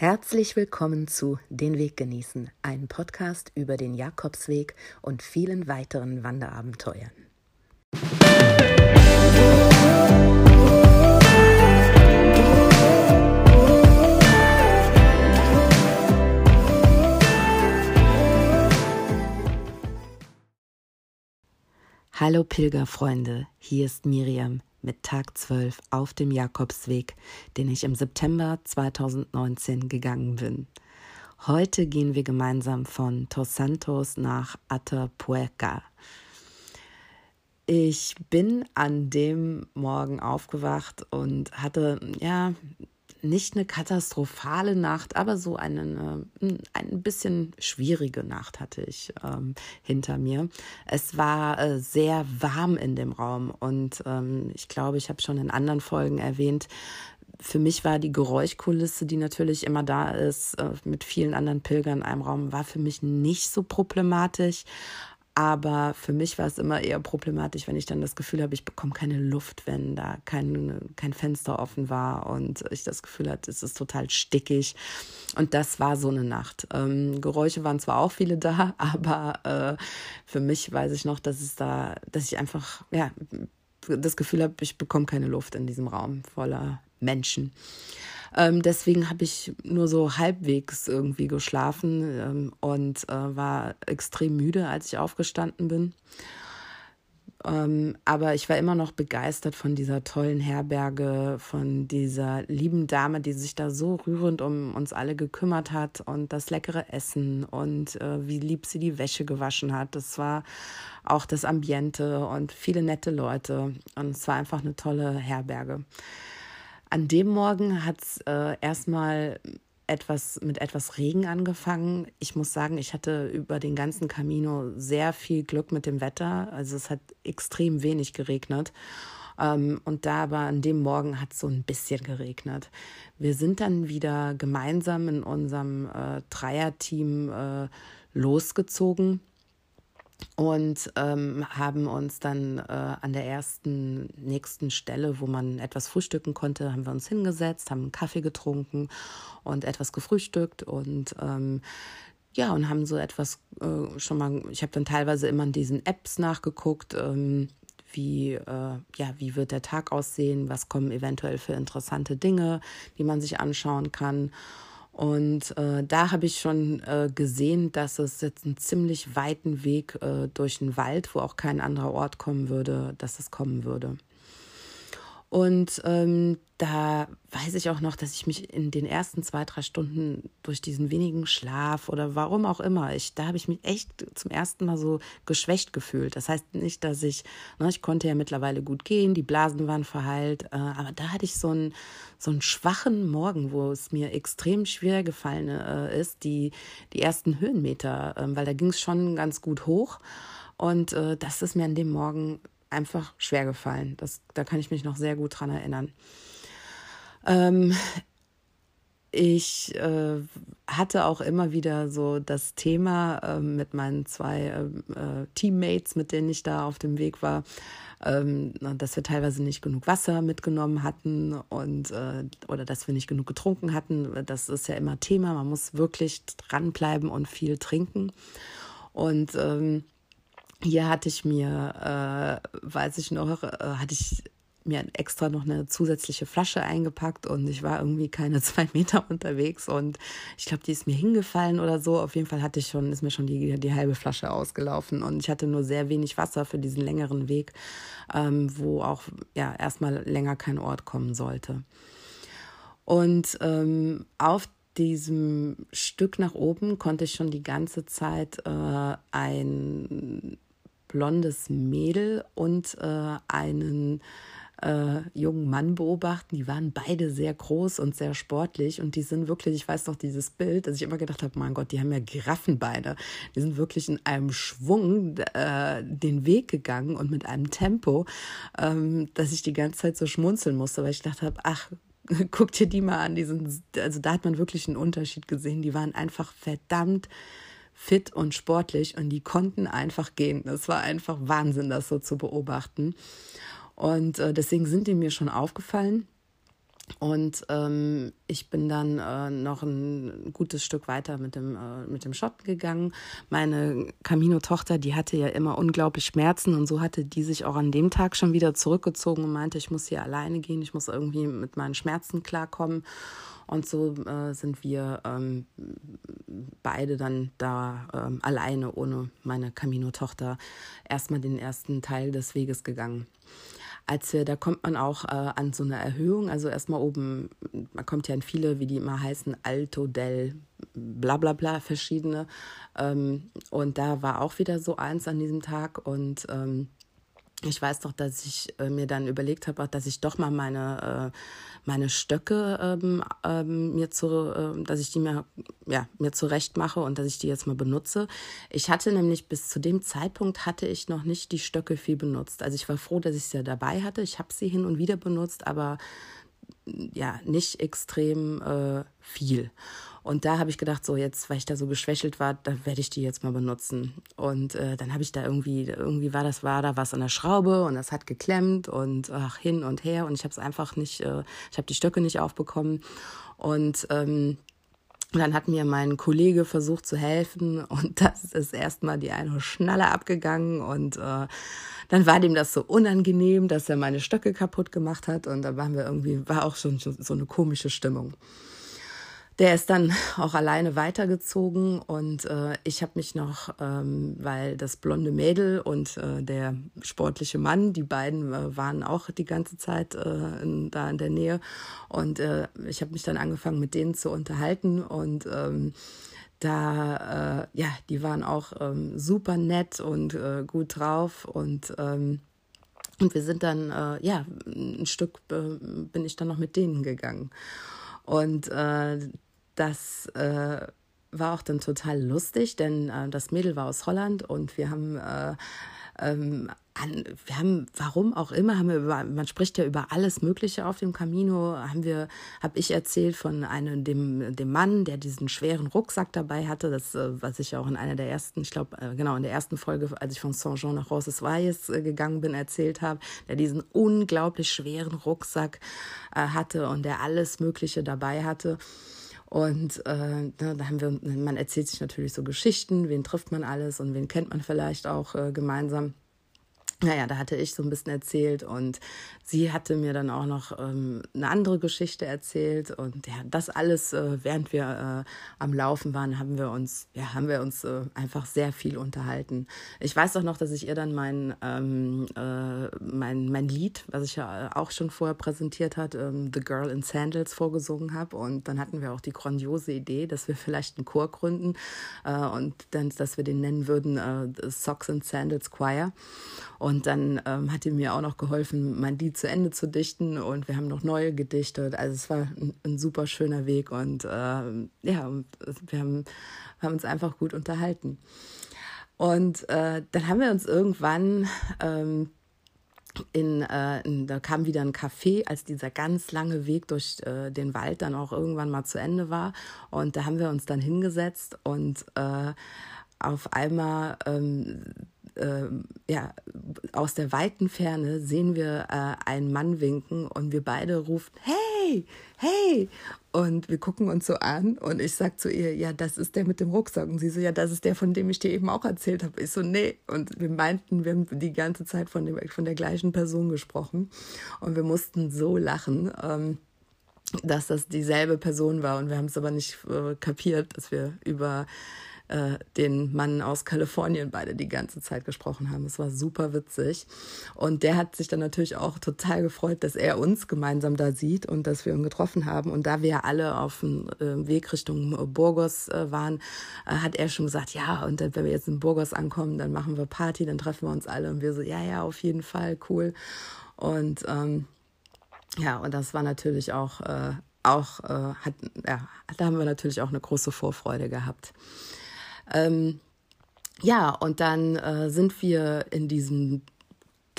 Herzlich willkommen zu Den Weg genießen, ein Podcast über den Jakobsweg und vielen weiteren Wanderabenteuern. Hallo Pilgerfreunde, hier ist Miriam mit Tag 12 auf dem Jakobsweg, den ich im September 2019 gegangen bin. Heute gehen wir gemeinsam von Tos Santos nach Atapuerca. Ich bin an dem Morgen aufgewacht und hatte ja nicht eine katastrophale Nacht, aber so eine, eine ein bisschen schwierige Nacht hatte ich ähm, hinter mir. Es war äh, sehr warm in dem Raum und ähm, ich glaube, ich habe schon in anderen Folgen erwähnt, für mich war die Geräuschkulisse, die natürlich immer da ist, äh, mit vielen anderen Pilgern in einem Raum, war für mich nicht so problematisch. Aber für mich war es immer eher problematisch, wenn ich dann das Gefühl habe, ich bekomme keine Luft, wenn da kein, kein Fenster offen war und ich das Gefühl hatte, es ist total stickig. Und das war so eine Nacht. Ähm, Geräusche waren zwar auch viele da, aber äh, für mich weiß ich noch, dass es da, dass ich einfach, ja, das Gefühl habe, ich bekomme keine Luft in diesem Raum voller Menschen. Ähm, deswegen habe ich nur so halbwegs irgendwie geschlafen ähm, und äh, war extrem müde, als ich aufgestanden bin. Ähm, aber ich war immer noch begeistert von dieser tollen Herberge, von dieser lieben Dame, die sich da so rührend um uns alle gekümmert hat und das leckere Essen und äh, wie lieb sie die Wäsche gewaschen hat. Das war auch das Ambiente und viele nette Leute und es war einfach eine tolle Herberge. An dem Morgen hat es äh, erstmal etwas mit etwas Regen angefangen. Ich muss sagen, ich hatte über den ganzen Camino sehr viel Glück mit dem Wetter. Also es hat extrem wenig geregnet. Ähm, und da aber an dem Morgen hat es so ein bisschen geregnet. Wir sind dann wieder gemeinsam in unserem äh, Dreierteam äh, losgezogen und ähm, haben uns dann äh, an der ersten nächsten Stelle, wo man etwas frühstücken konnte, haben wir uns hingesetzt, haben einen Kaffee getrunken und etwas gefrühstückt und ähm, ja und haben so etwas äh, schon mal. Ich habe dann teilweise immer in diesen Apps nachgeguckt. Ähm, wie, äh, ja, wie wird der Tag aussehen, was kommen eventuell für interessante Dinge, die man sich anschauen kann. Und äh, da habe ich schon äh, gesehen, dass es jetzt einen ziemlich weiten Weg äh, durch den Wald, wo auch kein anderer Ort kommen würde, dass es kommen würde. Und ähm, da weiß ich auch noch, dass ich mich in den ersten zwei, drei Stunden durch diesen wenigen Schlaf oder warum auch immer, ich, da habe ich mich echt zum ersten Mal so geschwächt gefühlt. Das heißt nicht, dass ich, ne, ich konnte ja mittlerweile gut gehen, die Blasen waren verheilt, äh, aber da hatte ich so einen, so einen schwachen Morgen, wo es mir extrem schwer gefallen äh, ist, die, die ersten Höhenmeter, äh, weil da ging es schon ganz gut hoch. Und äh, das ist mir an dem Morgen einfach schwer gefallen. Das, da kann ich mich noch sehr gut dran erinnern. Ähm, ich äh, hatte auch immer wieder so das Thema äh, mit meinen zwei äh, äh, Teammates, mit denen ich da auf dem Weg war, ähm, dass wir teilweise nicht genug Wasser mitgenommen hatten und äh, oder dass wir nicht genug getrunken hatten. Das ist ja immer Thema. Man muss wirklich dranbleiben und viel trinken. Und ähm, hier hatte ich mir, äh, weiß ich noch, äh, hatte ich mir extra noch eine zusätzliche Flasche eingepackt und ich war irgendwie keine zwei Meter unterwegs und ich glaube, die ist mir hingefallen oder so. Auf jeden Fall hatte ich schon, ist mir schon die, die halbe Flasche ausgelaufen und ich hatte nur sehr wenig Wasser für diesen längeren Weg, ähm, wo auch ja erstmal länger kein Ort kommen sollte. Und ähm, auf diesem Stück nach oben konnte ich schon die ganze Zeit äh, ein blondes Mädel und äh, einen äh, jungen Mann beobachten. Die waren beide sehr groß und sehr sportlich und die sind wirklich, ich weiß noch dieses Bild, dass ich immer gedacht habe, mein Gott, die haben ja Giraffenbeine. Die sind wirklich in einem Schwung äh, den Weg gegangen und mit einem Tempo, ähm, dass ich die ganze Zeit so schmunzeln musste, weil ich gedacht habe, ach, guck dir die mal an, die sind, also da hat man wirklich einen Unterschied gesehen. Die waren einfach verdammt fit und sportlich und die konnten einfach gehen. Das war einfach Wahnsinn, das so zu beobachten. Und äh, deswegen sind die mir schon aufgefallen. Und ähm, ich bin dann äh, noch ein gutes Stück weiter mit dem, äh, mit dem Schotten gegangen. Meine Camino-Tochter, die hatte ja immer unglaublich Schmerzen und so hatte die sich auch an dem Tag schon wieder zurückgezogen und meinte, ich muss hier alleine gehen, ich muss irgendwie mit meinen Schmerzen klarkommen. Und so äh, sind wir ähm, beide dann da ähm, alleine ohne meine Camino-Tochter erstmal den ersten Teil des Weges gegangen. Als wir, da kommt man auch äh, an so eine Erhöhung, also erstmal oben, man kommt ja in viele, wie die immer heißen, Alto del, bla bla bla, verschiedene. Ähm, und da war auch wieder so eins an diesem Tag und ähm, ich weiß doch, dass ich äh, mir dann überlegt habe, dass ich doch mal meine, äh, meine Stöcke ähm, ähm, mir zu, äh, dass ich die mir, ja, mir zurecht mache und dass ich die jetzt mal benutze. Ich hatte nämlich bis zu dem Zeitpunkt hatte ich noch nicht die Stöcke viel benutzt. Also ich war froh, dass ich sie dabei hatte. Ich habe sie hin und wieder benutzt, aber ja, nicht extrem äh, viel. Und da habe ich gedacht, so jetzt, weil ich da so geschwächelt war, da werde ich die jetzt mal benutzen. Und äh, dann habe ich da irgendwie, irgendwie war das, war da was an der Schraube und das hat geklemmt und ach, hin und her und ich habe es einfach nicht, äh, ich habe die Stöcke nicht aufbekommen. Und ähm, dann hat mir mein Kollege versucht zu helfen und das ist erstmal die eine Schnalle abgegangen und äh, dann war dem das so unangenehm, dass er meine Stöcke kaputt gemacht hat und da waren wir irgendwie, war auch schon so eine komische Stimmung der ist dann auch alleine weitergezogen und äh, ich habe mich noch, ähm, weil das blonde Mädel und äh, der sportliche Mann, die beiden äh, waren auch die ganze Zeit äh, in, da in der Nähe und äh, ich habe mich dann angefangen mit denen zu unterhalten und ähm, da, äh, ja, die waren auch ähm, super nett und gut drauf und ähm, und wir sind dann, äh, ja, ein Stück äh, bin ich dann noch mit denen gegangen. Und äh, das äh, war auch dann total lustig, denn äh, das Mädel war aus Holland und wir haben äh, ähm, an, wir haben, warum auch immer, haben wir über, man spricht ja über alles Mögliche auf dem Camino, haben wir, habe ich erzählt von einem, dem, dem Mann, der diesen schweren Rucksack dabei hatte, das, äh, was ich auch in einer der ersten, ich glaube, äh, genau, in der ersten Folge, als ich von Saint-Jean nach Roncesvalles äh, gegangen bin, erzählt habe, der diesen unglaublich schweren Rucksack hatte und der alles Mögliche dabei hatte. Und äh, da haben wir, man erzählt sich natürlich so Geschichten, wen trifft man alles und wen kennt man vielleicht auch äh, gemeinsam naja, da hatte ich so ein bisschen erzählt und sie hatte mir dann auch noch ähm, eine andere Geschichte erzählt und ja, das alles, äh, während wir äh, am Laufen waren, haben wir uns, ja, haben wir uns äh, einfach sehr viel unterhalten. Ich weiß auch noch, dass ich ihr dann mein, ähm, äh, mein, mein Lied, was ich ja äh, auch schon vorher präsentiert hat, ähm, The Girl in Sandals vorgesungen habe und dann hatten wir auch die grandiose Idee, dass wir vielleicht einen Chor gründen äh, und dann, dass wir den nennen würden Socks and Sandals Choir. Und dann ähm, hat er mir auch noch geholfen, mein Lied zu Ende zu dichten und wir haben noch neue gedichtet. Also es war ein, ein super schöner Weg und äh, ja, wir haben, haben uns einfach gut unterhalten. Und äh, dann haben wir uns irgendwann ähm, in, äh, in, da kam wieder ein Café, als dieser ganz lange Weg durch äh, den Wald dann auch irgendwann mal zu Ende war. Und da haben wir uns dann hingesetzt und äh, auf einmal ähm, äh, ja, aus der weiten Ferne sehen wir äh, einen Mann winken und wir beide rufen, hey, hey. Und wir gucken uns so an und ich sag zu ihr, ja, das ist der mit dem Rucksack. Und sie so, ja, das ist der, von dem ich dir eben auch erzählt habe. Ich so, nee. Und wir meinten, wir haben die ganze Zeit von, dem, von der gleichen Person gesprochen. Und wir mussten so lachen. Ähm, dass das dieselbe Person war und wir haben es aber nicht äh, kapiert, dass wir über äh, den Mann aus Kalifornien beide die ganze Zeit gesprochen haben. Es war super witzig. Und der hat sich dann natürlich auch total gefreut, dass er uns gemeinsam da sieht und dass wir ihn getroffen haben. Und da wir alle auf dem äh, Weg Richtung Burgos äh, waren, äh, hat er schon gesagt, ja, und wenn wir jetzt in Burgos ankommen, dann machen wir Party, dann treffen wir uns alle. Und wir so, ja, ja, auf jeden Fall, cool. Und ähm, ja, und das war natürlich auch, äh, auch äh, hat, ja, da haben wir natürlich auch eine große Vorfreude gehabt. Ähm, ja, und dann äh, sind wir in diesem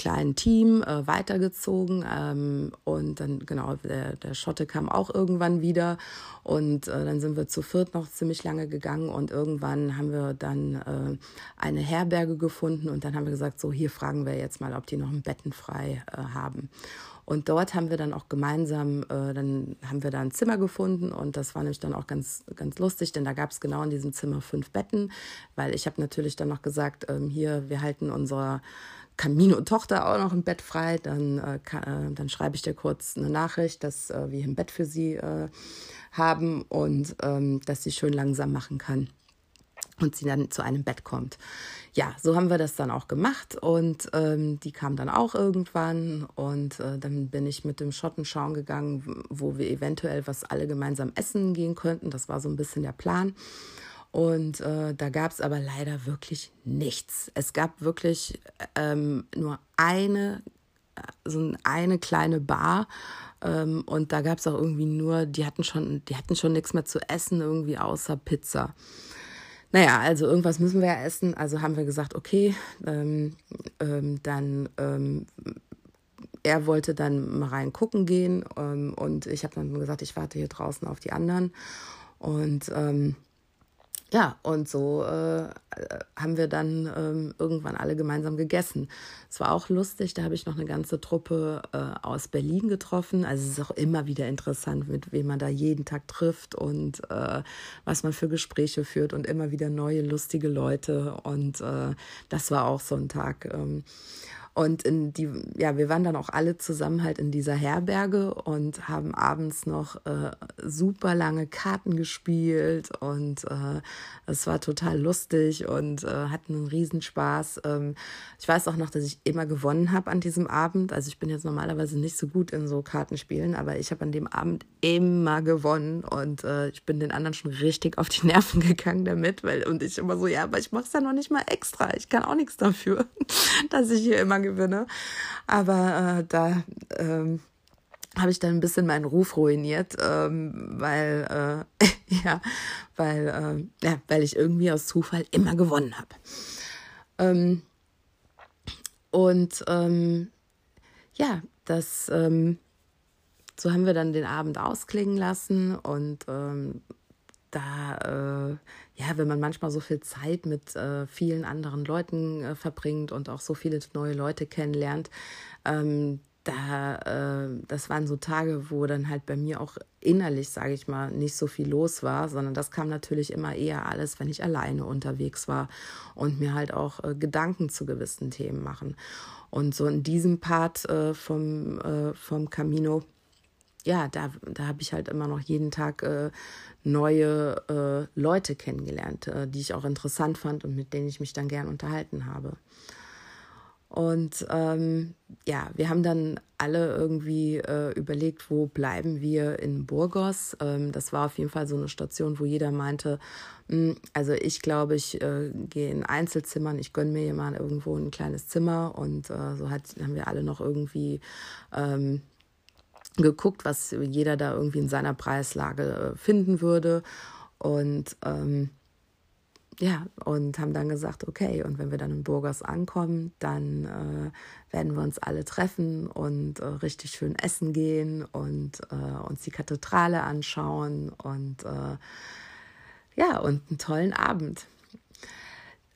kleinen Team äh, weitergezogen ähm, und dann genau der, der Schotte kam auch irgendwann wieder und äh, dann sind wir zu viert noch ziemlich lange gegangen und irgendwann haben wir dann äh, eine Herberge gefunden und dann haben wir gesagt so hier fragen wir jetzt mal ob die noch ein Betten frei äh, haben. Und dort haben wir dann auch gemeinsam, äh, dann haben wir da ein Zimmer gefunden und das war nämlich dann auch ganz, ganz lustig, denn da gab es genau in diesem Zimmer fünf Betten, weil ich habe natürlich dann noch gesagt, ähm, hier, wir halten unserer Camino-Tochter auch noch ein Bett frei, dann, äh, kann, äh, dann schreibe ich dir kurz eine Nachricht, dass äh, wir ein Bett für sie äh, haben und ähm, dass sie schön langsam machen kann und sie dann zu einem Bett kommt. Ja, so haben wir das dann auch gemacht und ähm, die kam dann auch irgendwann und äh, dann bin ich mit dem Schotten schauen gegangen, wo wir eventuell was alle gemeinsam essen gehen könnten. Das war so ein bisschen der Plan. Und äh, da gab es aber leider wirklich nichts. Es gab wirklich ähm, nur eine, so eine kleine Bar. Ähm, und da gab es auch irgendwie nur, die hatten schon, die hatten schon nichts mehr zu essen, irgendwie außer Pizza. Naja, also irgendwas müssen wir ja essen. Also haben wir gesagt, okay, ähm, ähm, dann ähm, er wollte dann mal rein gucken gehen ähm, und ich habe dann gesagt, ich warte hier draußen auf die anderen. Und ähm, ja, und so äh, haben wir dann ähm, irgendwann alle gemeinsam gegessen. Es war auch lustig, da habe ich noch eine ganze Truppe äh, aus Berlin getroffen. Also es ist auch immer wieder interessant, mit wem man da jeden Tag trifft und äh, was man für Gespräche führt und immer wieder neue, lustige Leute. Und äh, das war auch so ein Tag. Ähm, und in die, ja, wir waren dann auch alle zusammen halt in dieser Herberge und haben abends noch äh, super lange Karten gespielt und äh, es war total lustig und äh, hatten einen Riesenspaß. Ähm, ich weiß auch noch, dass ich immer gewonnen habe an diesem Abend. Also ich bin jetzt normalerweise nicht so gut in so Kartenspielen, aber ich habe an dem Abend immer gewonnen und äh, ich bin den anderen schon richtig auf die Nerven gegangen damit, weil und ich immer so, ja, aber ich mache es ja noch nicht mal extra. Ich kann auch nichts dafür, dass ich hier immer gewinne. Aber äh, da ähm, habe ich dann ein bisschen meinen Ruf ruiniert, ähm, weil äh, ja, weil äh, ja, weil ich irgendwie aus Zufall immer gewonnen habe. Ähm, und ähm, ja, das ähm, so haben wir dann den Abend ausklingen lassen und ähm, da, äh, ja, wenn man manchmal so viel Zeit mit äh, vielen anderen Leuten äh, verbringt und auch so viele neue Leute kennenlernt, ähm, da, äh, das waren so Tage, wo dann halt bei mir auch innerlich, sage ich mal, nicht so viel los war, sondern das kam natürlich immer eher alles, wenn ich alleine unterwegs war und mir halt auch äh, Gedanken zu gewissen Themen machen. Und so in diesem Part äh, vom, vom Camino ja, da, da habe ich halt immer noch jeden Tag äh, neue äh, Leute kennengelernt, äh, die ich auch interessant fand und mit denen ich mich dann gern unterhalten habe. Und ähm, ja, wir haben dann alle irgendwie äh, überlegt, wo bleiben wir in Burgos. Ähm, das war auf jeden Fall so eine Station, wo jeder meinte, mh, hm, also ich glaube, ich äh, gehe in Einzelzimmern, ich gönne mir mal irgendwo ein kleines Zimmer und äh, so hat, haben wir alle noch irgendwie ähm, geguckt, was jeder da irgendwie in seiner Preislage äh, finden würde. Und ähm, ja, und haben dann gesagt, okay, und wenn wir dann in Burgos ankommen, dann äh, werden wir uns alle treffen und äh, richtig schön essen gehen und äh, uns die Kathedrale anschauen und äh, ja, und einen tollen Abend.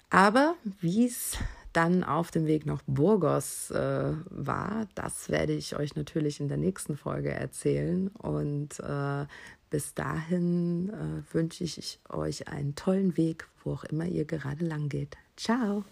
Aber wie es dann auf dem Weg nach Burgos äh, war, das werde ich euch natürlich in der nächsten Folge erzählen. Und äh, bis dahin äh, wünsche ich euch einen tollen Weg, wo auch immer ihr gerade lang geht. Ciao!